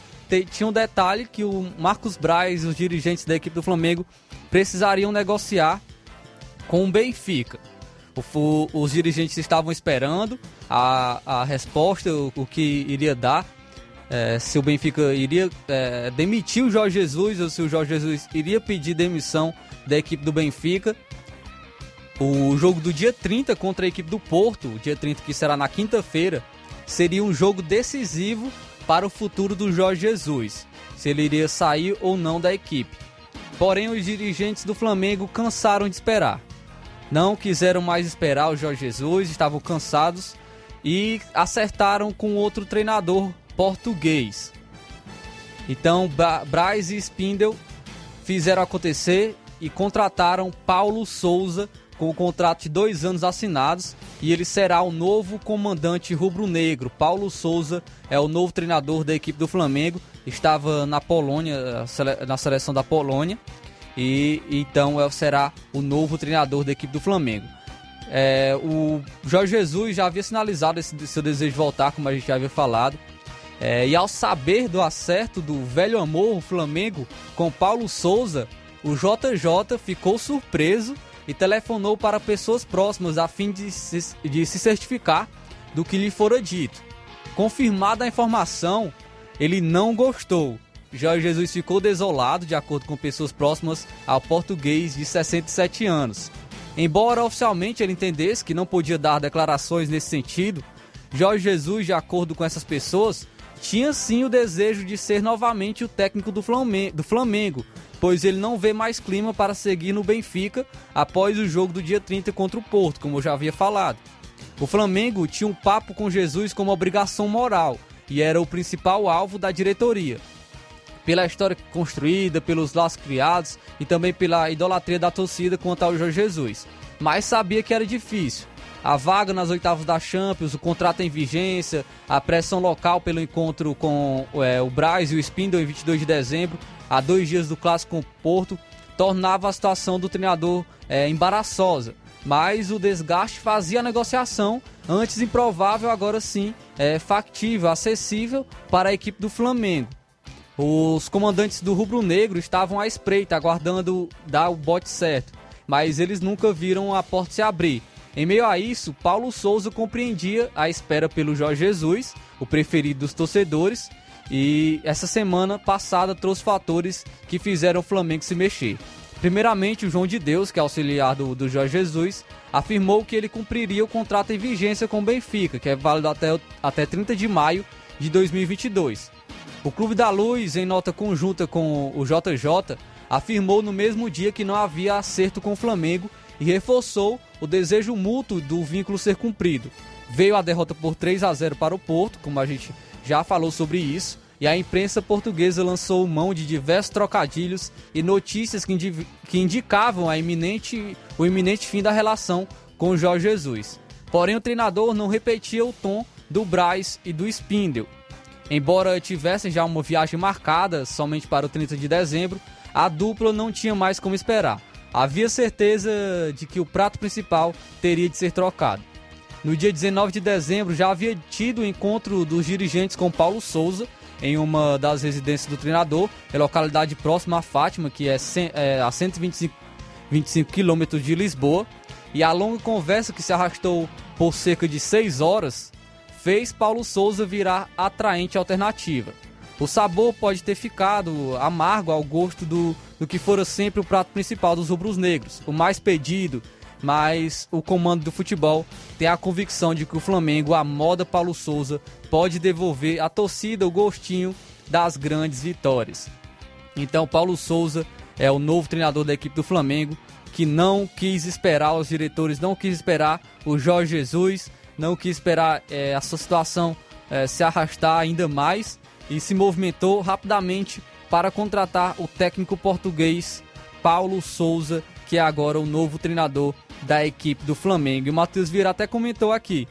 tinha um detalhe que o Marcos Braz os dirigentes da equipe do Flamengo precisariam negociar com o Benfica. O, os dirigentes estavam esperando a, a resposta, o, o que iria dar é, se o Benfica iria é, demitir o Jorge Jesus ou se o Jorge Jesus iria pedir demissão da equipe do Benfica. O jogo do dia 30 contra a equipe do Porto, o dia 30 que será na quinta-feira, seria um jogo decisivo para o futuro do Jorge Jesus, se ele iria sair ou não da equipe. Porém, os dirigentes do Flamengo cansaram de esperar. Não quiseram mais esperar o Jorge Jesus, estavam cansados e acertaram com outro treinador português. Então, Braz e Spindle fizeram acontecer e contrataram Paulo Souza com o contrato de dois anos assinados e ele será o novo comandante rubro-negro. Paulo Souza é o novo treinador da equipe do Flamengo, estava na Polônia, na seleção da Polônia, e então é, será o novo treinador da equipe do Flamengo. É, o Jorge Jesus já havia sinalizado esse seu desejo de voltar, como a gente já havia falado. É, e ao saber do acerto do velho amor o Flamengo com Paulo Souza, o JJ ficou surpreso e telefonou para pessoas próximas a fim de se, de se certificar do que lhe fora dito. Confirmada a informação, ele não gostou. Jorge Jesus ficou desolado, de acordo com pessoas próximas ao português de 67 anos. Embora oficialmente ele entendesse que não podia dar declarações nesse sentido, Jorge Jesus, de acordo com essas pessoas, tinha sim o desejo de ser novamente o técnico do Flamengo, do Flamengo, pois ele não vê mais clima para seguir no Benfica após o jogo do dia 30 contra o Porto, como eu já havia falado. O Flamengo tinha um papo com Jesus como obrigação moral e era o principal alvo da diretoria. Pela história construída, pelos laços criados e também pela idolatria da torcida quanto ao Jorge Jesus. Mas sabia que era difícil. A vaga nas oitavas da Champions, o contrato em vigência, a pressão local pelo encontro com é, o Braz e o Spindle em 22 de dezembro, a dois dias do clássico com o Porto, tornava a situação do treinador é, embaraçosa. Mas o desgaste fazia a negociação, antes improvável, agora sim é, factível, acessível para a equipe do Flamengo. Os comandantes do Rubro Negro estavam à espreita, aguardando dar o bote certo, mas eles nunca viram a porta se abrir. Em meio a isso, Paulo Souza compreendia a espera pelo Jorge Jesus, o preferido dos torcedores, e essa semana passada trouxe fatores que fizeram o Flamengo se mexer. Primeiramente, o João de Deus, que é auxiliar do, do Jorge Jesus, afirmou que ele cumpriria o contrato em vigência com o Benfica, que é válido até, até 30 de maio de 2022. O Clube da Luz, em nota conjunta com o JJ, afirmou no mesmo dia que não havia acerto com o Flamengo e reforçou o desejo mútuo do vínculo ser cumprido. Veio a derrota por 3 a 0 para o Porto, como a gente já falou sobre isso, e a imprensa portuguesa lançou mão de diversos trocadilhos e notícias que, que indicavam a iminente, o iminente fim da relação com Jorge Jesus. Porém, o treinador não repetia o tom do Braz e do Spindle Embora tivessem já uma viagem marcada somente para o 30 de dezembro, a dupla não tinha mais como esperar. Havia certeza de que o prato principal teria de ser trocado. No dia 19 de dezembro já havia tido o encontro dos dirigentes com Paulo Souza em uma das residências do treinador, em localidade próxima a Fátima, que é, é a 125 25 quilômetros de Lisboa. E a longa conversa que se arrastou por cerca de 6 horas fez Paulo Souza virar atraente alternativa. O sabor pode ter ficado amargo ao gosto do, do que fora sempre o prato principal dos rubros negros, o mais pedido, mas o comando do futebol tem a convicção de que o Flamengo, a moda Paulo Souza, pode devolver à torcida o gostinho das grandes vitórias. Então, Paulo Souza é o novo treinador da equipe do Flamengo, que não quis esperar, os diretores não quis esperar o Jorge Jesus, não quis esperar é, essa situação é, se arrastar ainda mais e se movimentou rapidamente para contratar o técnico português Paulo Souza, que é agora o novo treinador da equipe do Flamengo. E o Matheus Vieira até comentou aqui.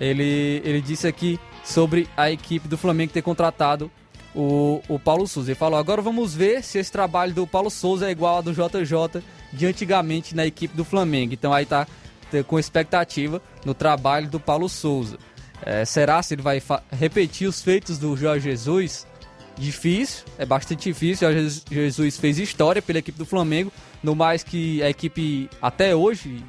Ele, ele disse aqui sobre a equipe do Flamengo ter contratado o, o Paulo Souza. Ele falou: agora vamos ver se esse trabalho do Paulo Souza é igual ao do JJ de antigamente na equipe do Flamengo. Então aí tá com expectativa no trabalho do Paulo Souza. É, será se ele vai repetir os feitos do Jorge Jesus? Difícil, é bastante difícil. O Jorge Jesus fez história pela equipe do Flamengo, no mais que a equipe até hoje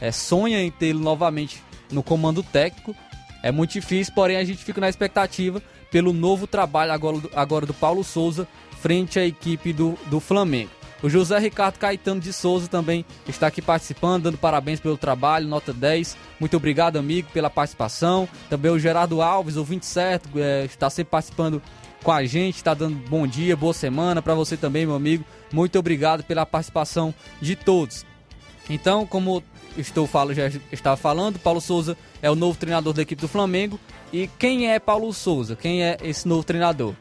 é, sonha em tê-lo novamente no comando técnico. É muito difícil, porém a gente fica na expectativa pelo novo trabalho agora, agora do Paulo Souza frente à equipe do, do Flamengo. O José Ricardo Caetano de Souza também está aqui participando, dando parabéns pelo trabalho, nota 10. Muito obrigado, amigo, pela participação. Também o Gerardo Alves, o 27, é, está sempre participando com a gente, está dando bom dia, boa semana para você também, meu amigo. Muito obrigado pela participação de todos. Então, como estou falo, já estava falando, Paulo Souza é o novo treinador da equipe do Flamengo. E quem é Paulo Souza? Quem é esse novo treinador?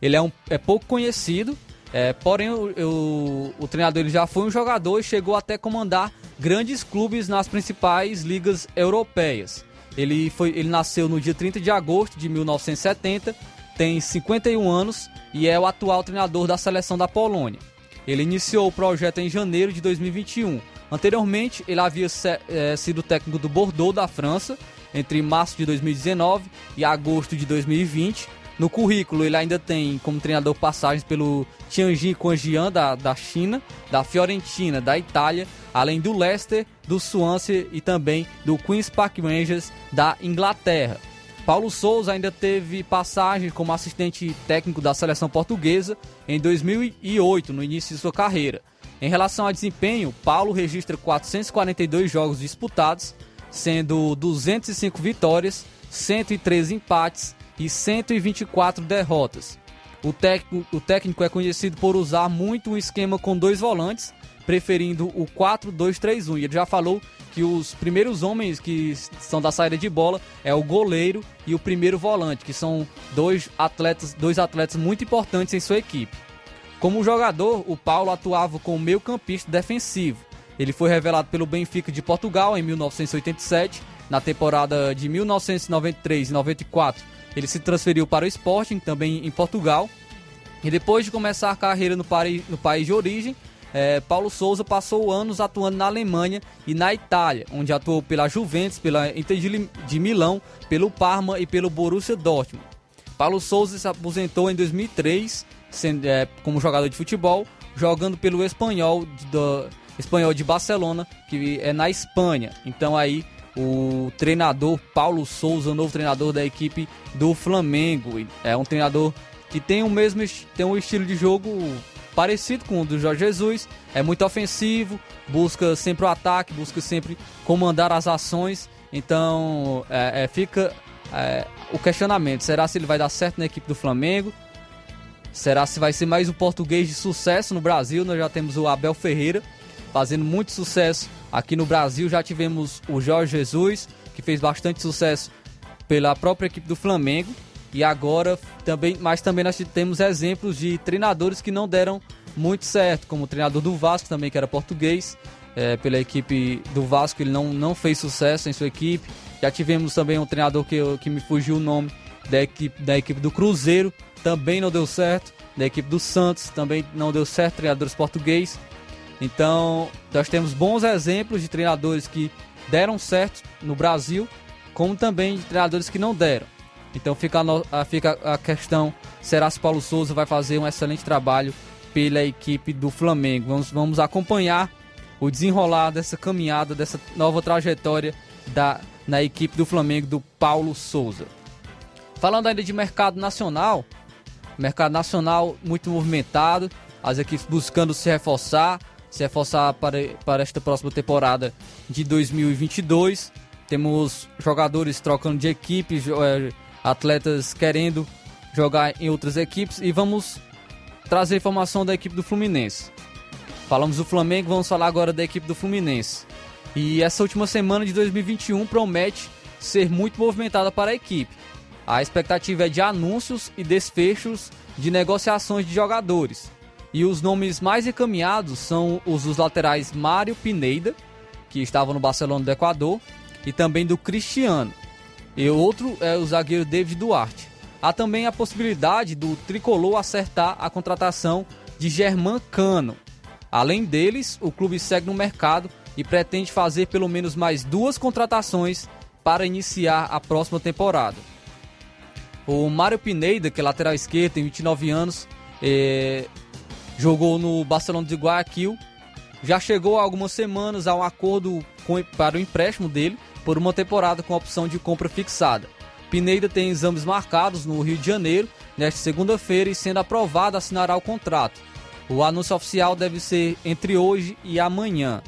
Ele é, um, é pouco conhecido, é, porém, o, o, o, treinador ele já foi um jogador e chegou até comandar grandes clubes nas principais ligas europeias. Ele, foi, ele nasceu no dia 30 de agosto de 1970, tem 51 anos e é o atual treinador da seleção da Polônia. Ele iniciou o projeto em janeiro de 2021. Anteriormente, ele havia se, é, sido técnico do Bordeaux da França entre março de 2019 e agosto de 2020 no currículo, ele ainda tem como treinador passagens pelo Tianjin Quanjian da, da China, da Fiorentina da Itália, além do Leicester, do Swansea e também do Queen's Park Rangers da Inglaterra. Paulo Souza ainda teve passagem como assistente técnico da seleção portuguesa em 2008, no início de sua carreira. Em relação a desempenho, Paulo registra 442 jogos disputados, sendo 205 vitórias, 113 empates e 124 derrotas. O técnico, o técnico é conhecido por usar muito um esquema com dois volantes, preferindo o 4-2-3-1. E ele já falou que os primeiros homens que são da saída de bola é o goleiro e o primeiro volante, que são dois atletas, dois atletas muito importantes em sua equipe. Como jogador, o Paulo atuava como meio-campista defensivo, Ele foi revelado pelo Benfica de Portugal em 1987. Na temporada de 1993 e 94, ele se transferiu para o Sporting, também em Portugal. E depois de começar a carreira no, no país de origem, é, Paulo Souza passou anos atuando na Alemanha e na Itália, onde atuou pela Juventus, pela Inter de Milão, pelo Parma e pelo Borussia Dortmund. Paulo Souza se aposentou em 2003 sendo, é, como jogador de futebol, jogando pelo Espanhol de, do, Espanhol de Barcelona, que é na Espanha. Então aí o treinador Paulo Souza, novo treinador da equipe do Flamengo, é um treinador que tem o mesmo tem um estilo de jogo parecido com o do Jorge Jesus, é muito ofensivo, busca sempre o ataque, busca sempre comandar as ações. Então é, é, fica é, o questionamento: será se ele vai dar certo na equipe do Flamengo? Será se vai ser mais um português de sucesso no Brasil? Nós já temos o Abel Ferreira fazendo muito sucesso aqui no Brasil. Já tivemos o Jorge Jesus, que fez bastante sucesso pela própria equipe do Flamengo. E agora também, mas também nós temos exemplos de treinadores que não deram muito certo, como o treinador do Vasco também, que era português, é, pela equipe do Vasco, ele não, não fez sucesso em sua equipe. Já tivemos também um treinador que, que me fugiu o nome da equipe, da equipe do Cruzeiro, também não deu certo. Da equipe do Santos também não deu certo, treinadores português. Então, nós temos bons exemplos de treinadores que deram certo no Brasil, como também de treinadores que não deram. Então fica a, fica a questão: será se Paulo Souza vai fazer um excelente trabalho pela equipe do Flamengo? Vamos, vamos acompanhar o desenrolar dessa caminhada, dessa nova trajetória da, na equipe do Flamengo do Paulo Souza. Falando ainda de mercado nacional, mercado nacional muito movimentado, as equipes buscando se reforçar, se reforçar para, para esta próxima temporada de 2022. Temos jogadores trocando de equipes, é, atletas querendo jogar em outras equipes e vamos trazer informação da equipe do Fluminense. Falamos do Flamengo, vamos falar agora da equipe do Fluminense. E essa última semana de 2021 promete ser muito movimentada para a equipe. A expectativa é de anúncios e desfechos de negociações de jogadores. E os nomes mais encaminhados são os dos laterais Mário Pineda, que estava no Barcelona do Equador, e também do Cristiano. E outro é o zagueiro David Duarte. Há também a possibilidade do tricolor acertar a contratação de Germán Cano. Além deles, o clube segue no mercado e pretende fazer pelo menos mais duas contratações para iniciar a próxima temporada. O Mário Pineda, que é lateral esquerdo, tem 29 anos, é, jogou no Barcelona de Guayaquil, já chegou há algumas semanas a um acordo com, para o empréstimo dele por uma temporada com opção de compra fixada. Pineida tem exames marcados no Rio de Janeiro nesta segunda-feira e sendo aprovado assinará o contrato. O anúncio oficial deve ser entre hoje e amanhã.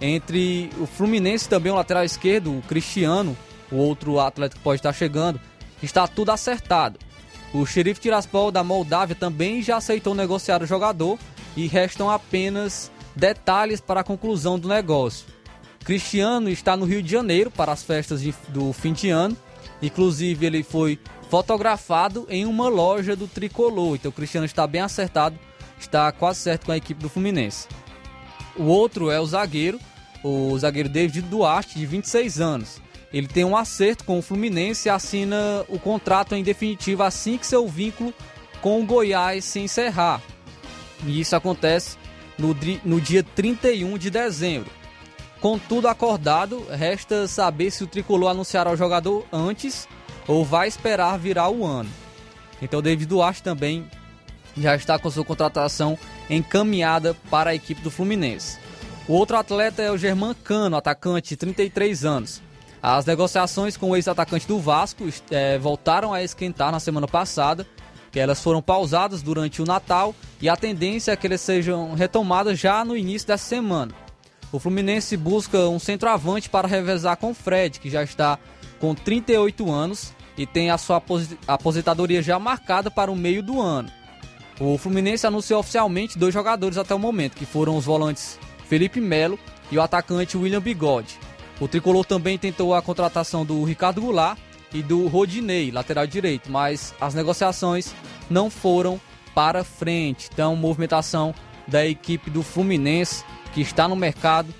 Entre o Fluminense também o lateral esquerdo, o Cristiano, o outro atleta que pode estar chegando, está tudo acertado. O xerife Tiraspol da Moldávia também já aceitou negociar o jogador e restam apenas detalhes para a conclusão do negócio. Cristiano está no Rio de Janeiro para as festas de, do fim de ano. Inclusive, ele foi fotografado em uma loja do tricolor. Então, o Cristiano está bem acertado, está quase certo com a equipe do Fluminense. O outro é o zagueiro, o zagueiro David Duarte, de 26 anos. Ele tem um acerto com o Fluminense e assina o contrato em definitivo assim que seu vínculo com o Goiás se encerrar. E isso acontece no, no dia 31 de dezembro. Com tudo acordado, resta saber se o tricolor anunciará o jogador antes ou vai esperar virar o ano. Então, David Duarte também já está com sua contratação encaminhada para a equipe do Fluminense. O outro atleta é o Germán Cano, atacante de 33 anos. As negociações com o ex-atacante do Vasco é, voltaram a esquentar na semana passada, que elas foram pausadas durante o Natal e a tendência é que elas sejam retomadas já no início dessa semana. O Fluminense busca um centroavante para revezar com Fred, que já está com 38 anos e tem a sua aposentadoria já marcada para o meio do ano. O Fluminense anunciou oficialmente dois jogadores até o momento, que foram os volantes Felipe Melo e o atacante William Bigode. O tricolor também tentou a contratação do Ricardo Goulart e do Rodinei, lateral direito, mas as negociações não foram para frente. Então, movimentação da equipe do Fluminense que está no mercado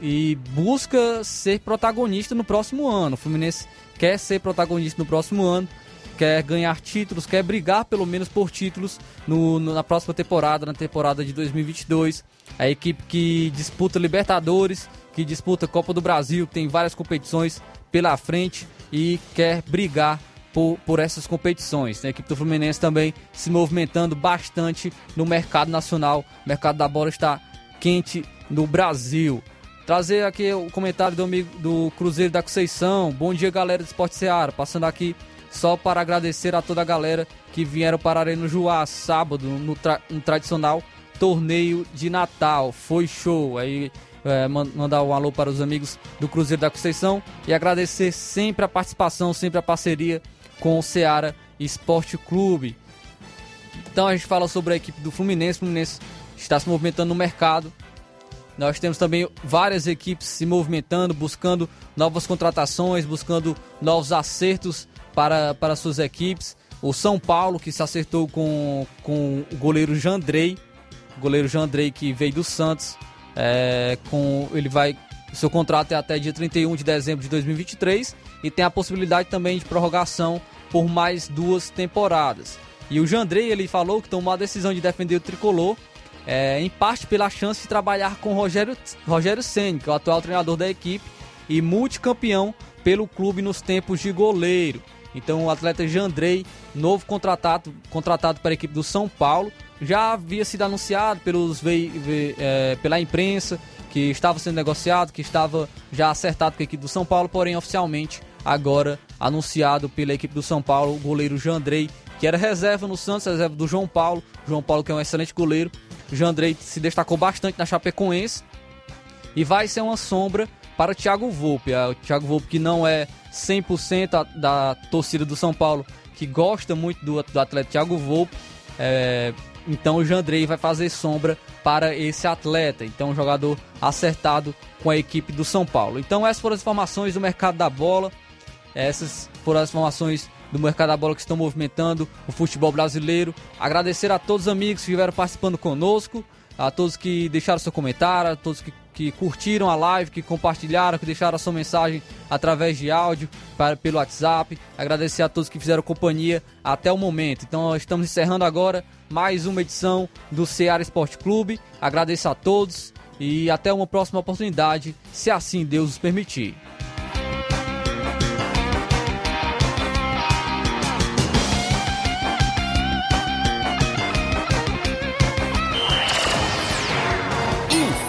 e busca ser protagonista no próximo ano. O Fluminense quer ser protagonista no próximo ano, quer ganhar títulos, quer brigar pelo menos por títulos no, no, na próxima temporada, na temporada de 2022. A equipe que disputa Libertadores, que disputa Copa do Brasil, que tem várias competições pela frente e quer brigar por, por essas competições. A equipe do Fluminense também se movimentando bastante no mercado nacional. O mercado da bola está quente no Brasil. Trazer aqui o comentário do amigo do Cruzeiro da Conceição. Bom dia, galera do Esporte Seara. Passando aqui só para agradecer a toda a galera que vieram para a Arena Juá sábado no, tra no tradicional torneio de Natal. Foi show. Aí é, mandar um alô para os amigos do Cruzeiro da Conceição e agradecer sempre a participação, sempre a parceria com o Ceará Esporte Clube. Então a gente fala sobre a equipe do Fluminense. O Fluminense está se movimentando no mercado. Nós temos também várias equipes se movimentando, buscando novas contratações, buscando novos acertos para, para suas equipes. O São Paulo, que se acertou com, com o goleiro Jandrei, o goleiro Jandrei que veio do Santos, é, com ele vai seu contrato é até dia 31 de dezembro de 2023 e tem a possibilidade também de prorrogação por mais duas temporadas. E o Jandrei ele falou que tomou a decisão de defender o tricolor, é, em parte pela chance de trabalhar com Rogério Rogério Ceni, que é o atual treinador da equipe e multicampeão pelo clube nos tempos de goleiro. Então o atleta Jandrei, novo contratado, contratado para a equipe do São Paulo, já havia sido anunciado pelos, é, pela imprensa que estava sendo negociado, que estava já acertado com a equipe do São Paulo, porém oficialmente agora anunciado pela equipe do São Paulo, o goleiro Jandrei, que era reserva no Santos, reserva do João Paulo. João Paulo que é um excelente goleiro. Jandrei se destacou bastante na Chapecoense e vai ser uma sombra para Thiago Volpe. É, o Thiago Volpe que não é 100% da torcida do São Paulo, que gosta muito do, do atleta Thiago Volpe. É, então o Jandrei vai fazer sombra para esse atleta. Então um jogador acertado com a equipe do São Paulo. Então essas foram as informações do mercado da bola. Essas foram as informações do mercado da bola que estão movimentando o futebol brasileiro. Agradecer a todos os amigos que estiveram participando conosco, a todos que deixaram seu comentário, a todos que que curtiram a live, que compartilharam, que deixaram a sua mensagem através de áudio para, pelo WhatsApp. Agradecer a todos que fizeram companhia até o momento. Então, estamos encerrando agora mais uma edição do Ceará Esporte Clube. Agradeço a todos e até uma próxima oportunidade, se assim Deus nos permitir.